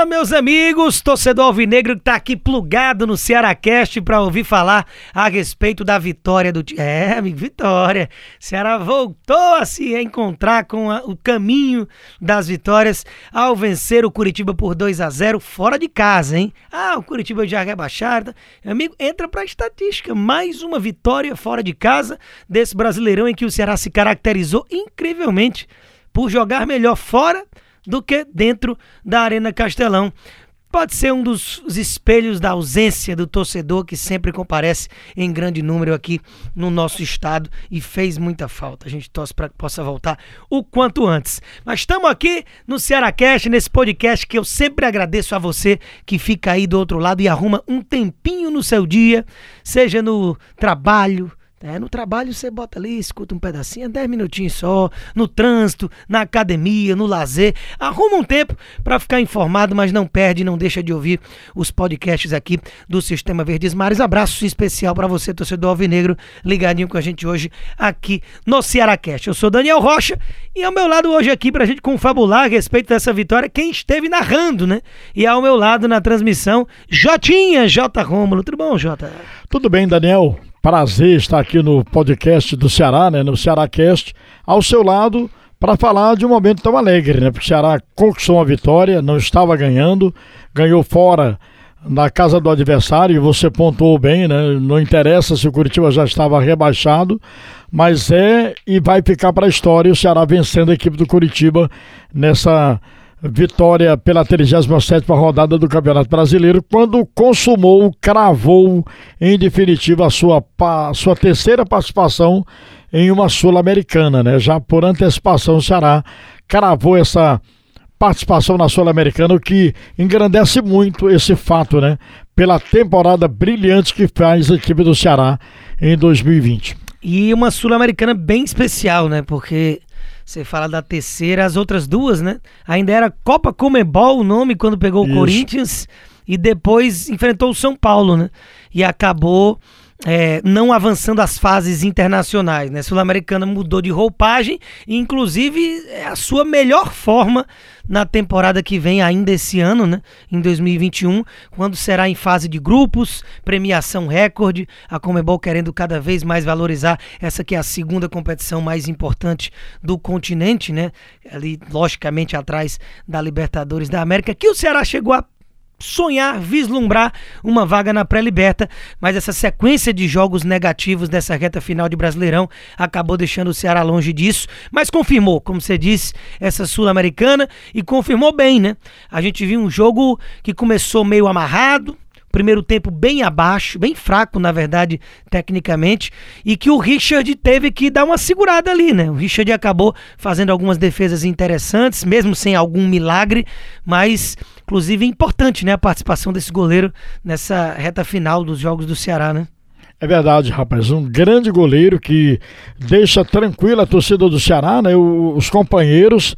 Fala, meus amigos, torcedor alvinegro que tá aqui plugado no Cearacast para ouvir falar a respeito da vitória do time. É, amigo, vitória. Ceará voltou a se encontrar com a, o caminho das vitórias ao vencer o Curitiba por 2 a 0 fora de casa, hein? Ah, o Curitiba já rebaixado. Amigo, entra pra estatística. Mais uma vitória fora de casa desse Brasileirão em que o Ceará se caracterizou incrivelmente por jogar melhor fora do que dentro da Arena Castelão. Pode ser um dos espelhos da ausência do torcedor que sempre comparece em grande número aqui no nosso estado e fez muita falta. A gente torce para que possa voltar o quanto antes. Mas estamos aqui no Cearacast, nesse podcast que eu sempre agradeço a você que fica aí do outro lado e arruma um tempinho no seu dia, seja no trabalho, é, no trabalho você bota ali, escuta um pedacinho, 10 minutinhos só, no trânsito, na academia, no lazer. Arruma um tempo para ficar informado, mas não perde, não deixa de ouvir os podcasts aqui do Sistema Verdes Mares. Abraço especial para você, torcedor alvinegro, ligadinho com a gente hoje aqui no Cearacast. Eu sou Daniel Rocha e ao meu lado hoje aqui para a gente confabular a respeito dessa vitória, quem esteve narrando, né? E ao meu lado na transmissão, Jotinha, J. Rômulo. Tudo bom, Jota? Tudo bem, Daniel. Prazer estar aqui no podcast do Ceará, né, no Cearácast, ao seu lado para falar de um momento tão alegre, né? Porque o Ceará conquistou uma vitória, não estava ganhando, ganhou fora na casa do adversário, e você pontuou bem, né? Não interessa se o Curitiba já estava rebaixado, mas é e vai ficar para a história o Ceará vencendo a equipe do Curitiba nessa vitória pela 37 rodada do Campeonato Brasileiro, quando consumou, cravou em definitiva a sua, a sua terceira participação em uma Sul-Americana, né? Já por antecipação o Ceará cravou essa participação na Sul-Americana, o que engrandece muito esse fato, né? Pela temporada brilhante que faz a equipe do Ceará em 2020. E uma Sul-Americana bem especial, né? Porque você fala da terceira, as outras duas, né? Ainda era Copa Comebol o nome quando pegou Isso. o Corinthians e depois enfrentou o São Paulo, né? E acabou é, não avançando as fases internacionais. Né? Sul-Americana mudou de roupagem inclusive, é a sua melhor forma na temporada que vem, ainda esse ano, né? em 2021, quando será em fase de grupos, premiação recorde, a Comebol querendo cada vez mais valorizar essa que é a segunda competição mais importante do continente, né? ali, logicamente, atrás da Libertadores da América, que o Ceará chegou a sonhar, vislumbrar uma vaga na pré-liberta, mas essa sequência de jogos negativos dessa reta final de Brasileirão acabou deixando o Ceará longe disso, mas confirmou, como você disse, essa sul-americana e confirmou bem, né? A gente viu um jogo que começou meio amarrado, primeiro tempo bem abaixo, bem fraco, na verdade, tecnicamente, e que o Richard teve que dar uma segurada ali, né? O Richard acabou fazendo algumas defesas interessantes, mesmo sem algum milagre, mas inclusive importante, né, a participação desse goleiro nessa reta final dos jogos do Ceará, né? É verdade, rapaz. Um grande goleiro que deixa tranquila a torcida do Ceará, né? Os companheiros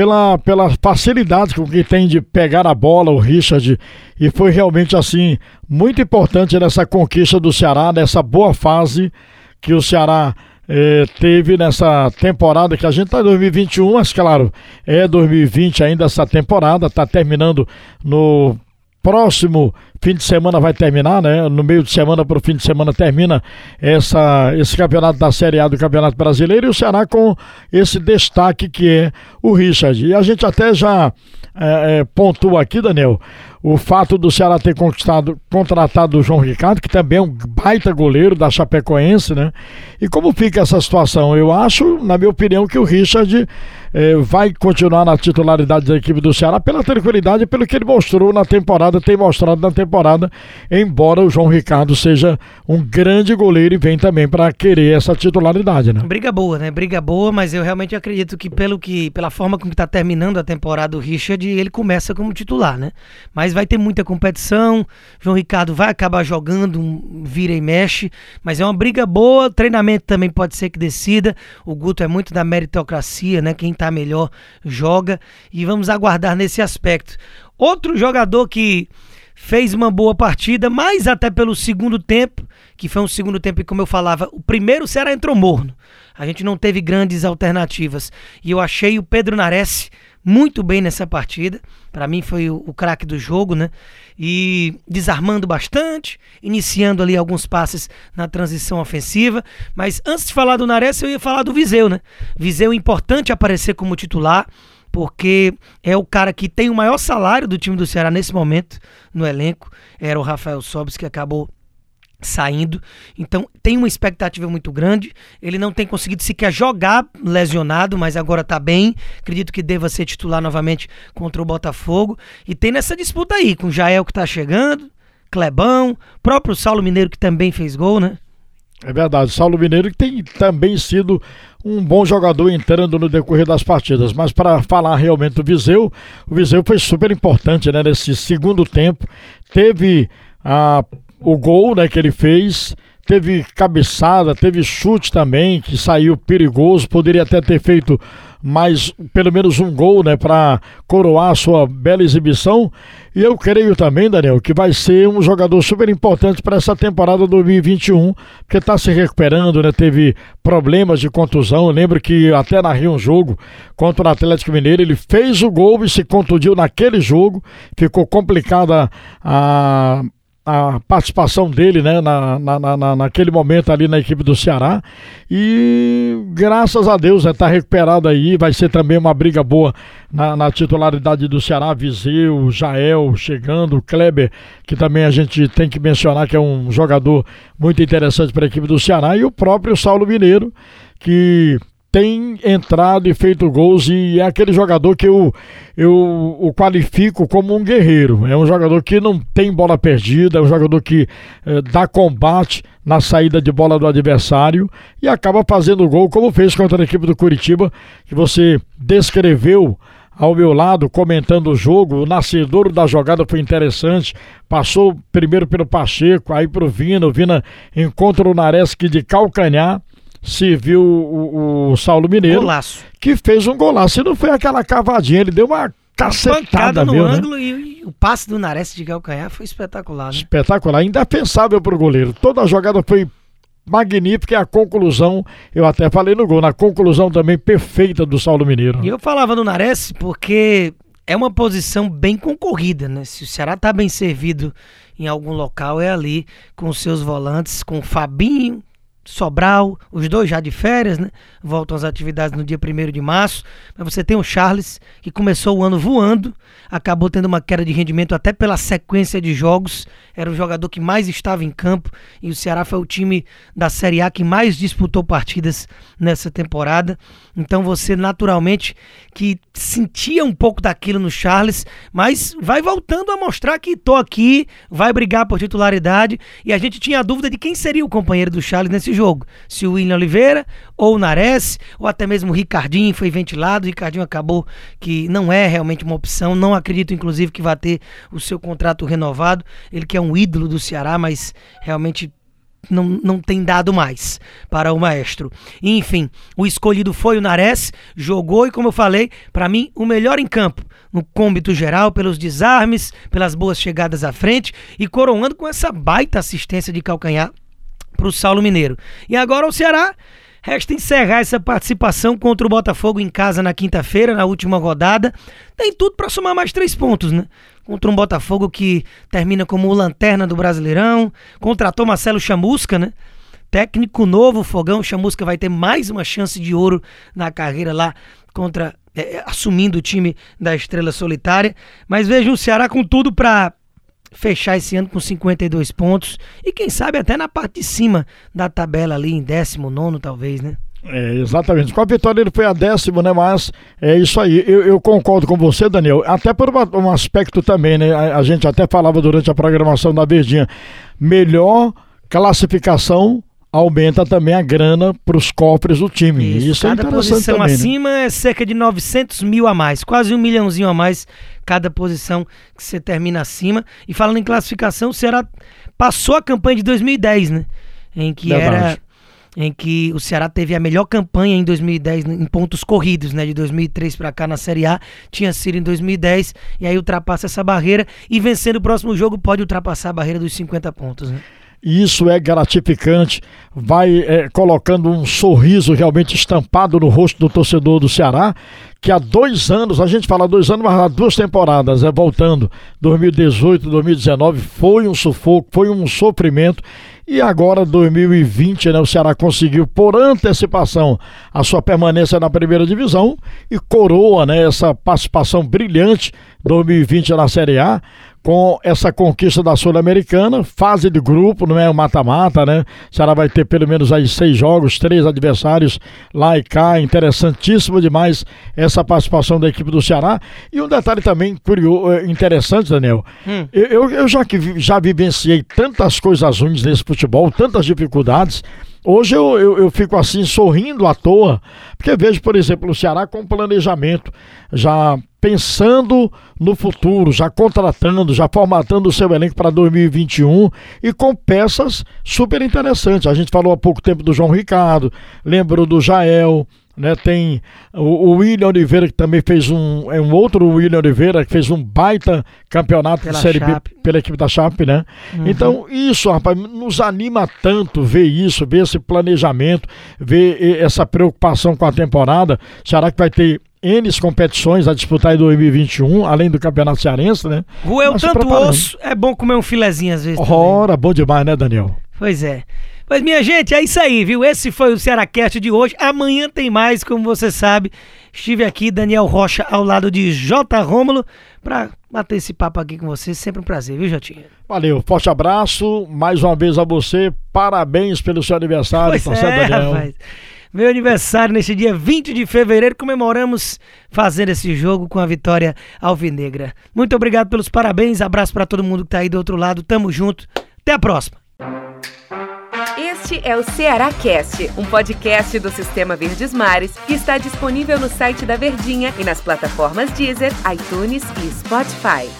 pela, pela facilidade com que tem de pegar a bola, o Richard, e foi realmente assim muito importante nessa conquista do Ceará, nessa boa fase que o Ceará eh, teve nessa temporada que a gente está em 2021, mas claro, é 2020 ainda essa temporada, está terminando no próximo fim de semana vai terminar, né? No meio de semana para o fim de semana termina essa, esse campeonato da Série A do Campeonato Brasileiro e o Ceará com esse destaque que é o Richard. E a gente até já é, é, pontua aqui, Daniel, o fato do Ceará ter conquistado, contratado o João Ricardo, que também é um baita goleiro da Chapecoense, né? E como fica essa situação? Eu acho, na minha opinião, que o Richard eh, vai continuar na titularidade da equipe do Ceará pela tranquilidade, pelo que ele mostrou na temporada, tem mostrado na temporada, embora o João Ricardo seja um grande goleiro e vem também para querer essa titularidade, né? Briga boa, né? Briga boa, mas eu realmente acredito que pelo que, pela forma como está terminando a temporada o Richard, ele começa como titular, né? Mas mas vai ter muita competição. João Ricardo vai acabar jogando, vira e mexe, mas é uma briga boa. Treinamento também pode ser que decida. O Guto é muito da meritocracia, né? Quem melhor joga e vamos aguardar nesse aspecto. Outro jogador que fez uma boa partida, mas até pelo segundo tempo, que foi um segundo tempo, como eu falava, o primeiro o Ceará entrou morno. A gente não teve grandes alternativas. E eu achei o Pedro Nares muito bem nessa partida. Para mim foi o, o craque do jogo, né? E desarmando bastante, iniciando ali alguns passes na transição ofensiva. Mas antes de falar do Nares, eu ia falar do Viseu, né? Viseu importante aparecer como titular porque é o cara que tem o maior salário do time do Ceará nesse momento no elenco. Era o Rafael Sobis que acabou saindo. Então tem uma expectativa muito grande. Ele não tem conseguido sequer jogar lesionado, mas agora tá bem. Acredito que deva ser titular novamente contra o Botafogo. E tem nessa disputa aí, com o Jael que tá chegando, Clebão, próprio Saulo Mineiro que também fez gol, né? É verdade, Saulo Mineiro que tem também sido um bom jogador entrando no decorrer das partidas. Mas para falar realmente do Viseu, o Viseu foi super importante né, nesse segundo tempo. Teve a, o gol né, que ele fez, teve cabeçada, teve chute também, que saiu perigoso, poderia até ter feito mais pelo menos um gol, né, para coroar a sua bela exibição. E eu creio também, Daniel, que vai ser um jogador super importante para essa temporada 2021, porque está se recuperando, né? Teve problemas de contusão. Eu lembro que até narrei um jogo contra o Atlético Mineiro, ele fez o gol e se contundiu naquele jogo. Ficou complicada a a participação dele né, na, na, na, naquele momento ali na equipe do Ceará. E graças a Deus está né, recuperado aí. Vai ser também uma briga boa na, na, titularidade do Ceará. Viseu, Jael chegando, Kleber, que também a gente tem que mencionar que é um jogador muito interessante para a equipe do Ceará. E o próprio Saulo Mineiro, que tem entrado e feito gols e é aquele jogador que eu, eu o qualifico como um guerreiro. É um jogador que não tem bola perdida, é um jogador que eh, dá combate na saída de bola do adversário e acaba fazendo gol, como fez contra a equipe do Curitiba, que você descreveu ao meu lado, comentando o jogo. O nascedor da jogada foi interessante. Passou primeiro pelo Pacheco, aí pro Vina. O Vina encontra o Nareski de calcanhar se viu o, o Saulo Mineiro. Golaço. Que fez um golaço. E não foi aquela cavadinha, ele deu uma cacetada no mesmo, né? ângulo né? e, o passe do Nares de calcanhar foi espetacular, né? Espetacular, indefensável pro goleiro. Toda a jogada foi magnífica e a conclusão, eu até falei no gol, na conclusão também perfeita do Saulo Mineiro. E eu falava do Nares porque é uma posição bem concorrida, né? Se o Ceará tá bem servido em algum local, é ali com os seus volantes, com o Fabinho, Sobral, os dois já de férias, né? Voltam às atividades no dia 1 de março. Mas você tem o Charles, que começou o ano voando, acabou tendo uma queda de rendimento até pela sequência de jogos. Era o jogador que mais estava em campo e o Ceará foi o time da Série A que mais disputou partidas nessa temporada. Então você naturalmente que sentia um pouco daquilo no Charles, mas vai voltando a mostrar que tô aqui, vai brigar por titularidade e a gente tinha a dúvida de quem seria o companheiro do Charles nesse jogo. Se o William Oliveira ou o Nares, ou até mesmo o Ricardinho foi ventilado, o Ricardinho acabou que não é realmente uma opção, não acredito inclusive que vai ter o seu contrato renovado, ele que é um ídolo do Ceará, mas realmente não, não tem dado mais para o maestro. Enfim, o escolhido foi o Nares, jogou e, como eu falei, para mim, o melhor em campo, no cômbito geral, pelos desarmes, pelas boas chegadas à frente e coroando com essa baita assistência de calcanhar para o Saulo Mineiro. E agora o Ceará Resta encerrar essa participação contra o Botafogo em casa na quinta-feira, na última rodada. Tem tudo para somar mais três pontos, né? Contra um Botafogo que termina como lanterna do Brasileirão. Contratou Marcelo Chamusca, né? Técnico novo, Fogão. Chamusca vai ter mais uma chance de ouro na carreira lá contra. É, assumindo o time da Estrela Solitária. Mas vejam o Ceará com tudo para fechar esse ano com 52 pontos e quem sabe até na parte de cima da tabela ali em 19 talvez, né? É, exatamente. Com a vitória ele foi a décimo, né? Mas é isso aí. Eu, eu concordo com você, Daniel. Até por uma, um aspecto também, né? A, a, gente até falava durante a programação da Verdinha. Melhor classificação aumenta também a grana para os cofres do time. Isso, Isso é cada é posição também, né? acima né? é cerca de 900 mil a mais, quase um milhãozinho a mais cada posição que você termina acima. E falando em classificação, o Ceará passou a campanha de 2010, né? Em que era em que o Ceará teve a melhor campanha em 2010 em pontos corridos, né? De 2003 para cá na Série A, tinha sido em 2010, e aí ultrapassa essa barreira e vencendo o próximo jogo pode ultrapassar a barreira dos 50 pontos, né? Isso é gratificante, vai é, colocando um sorriso realmente estampado no rosto do torcedor do Ceará, que há dois anos, a gente fala dois anos, mas há duas temporadas, é voltando, 2018, 2019, foi um sufoco, foi um sofrimento. E agora, 2020, né, o Ceará conseguiu, por antecipação, a sua permanência na primeira divisão e coroa né, essa participação brilhante 2020 na Série A com essa conquista da Sul-Americana, fase de grupo, não é o mata-mata, né? O Ceará vai ter pelo menos aí seis jogos, três adversários lá e cá, interessantíssimo demais essa participação da equipe do Ceará. E um detalhe também curioso, eh, interessante, Daniel, hum. eu, eu já, já vivenciei tantas coisas ruins nesse futebol, tantas dificuldades, Hoje eu, eu, eu, fico assim sorrindo à toa, porque vejo, por exemplo, o Ceará com planejamento, já pensando no futuro, já contratando, já formatando o seu elenco para 2021 e com peças super interessantes. A gente falou há pouco tempo do João Ricardo, lembrou do Jael, né? Tem o, o, William Oliveira que também fez um é um outro William Oliveira que fez um baita campeonato pela de série Chape. B pela equipe da Chape, né? Uhum. Então isso, rapaz, nos anima tanto ver isso, ver esse planejamento, ver essa preocupação com a temporada. Será que vai ter N competições a disputar em 2021, além do Campeonato Cearense, né? Ruel tanto osso, é bom comer um filezinho às vezes. Ora, bom demais, né, Daniel? Pois é. Mas, minha gente, é isso aí, viu? Esse foi o Cearacast de hoje. Amanhã tem mais, como você sabe. Estive aqui, Daniel Rocha, ao lado de J. Rômulo, para bater esse papo aqui com você. Sempre um prazer, viu, Jotinha? Valeu, forte abraço. Mais uma vez a você. Parabéns pelo seu aniversário, pois é, Daniel. Rapaz. Meu aniversário neste dia 20 de fevereiro, comemoramos fazendo esse jogo com a vitória alvinegra. Muito obrigado pelos parabéns, abraço para todo mundo que tá aí do outro lado, tamo junto, até a próxima. Este é o Ceará Cast, um podcast do Sistema Verdes Mares que está disponível no site da Verdinha e nas plataformas Deezer, iTunes e Spotify.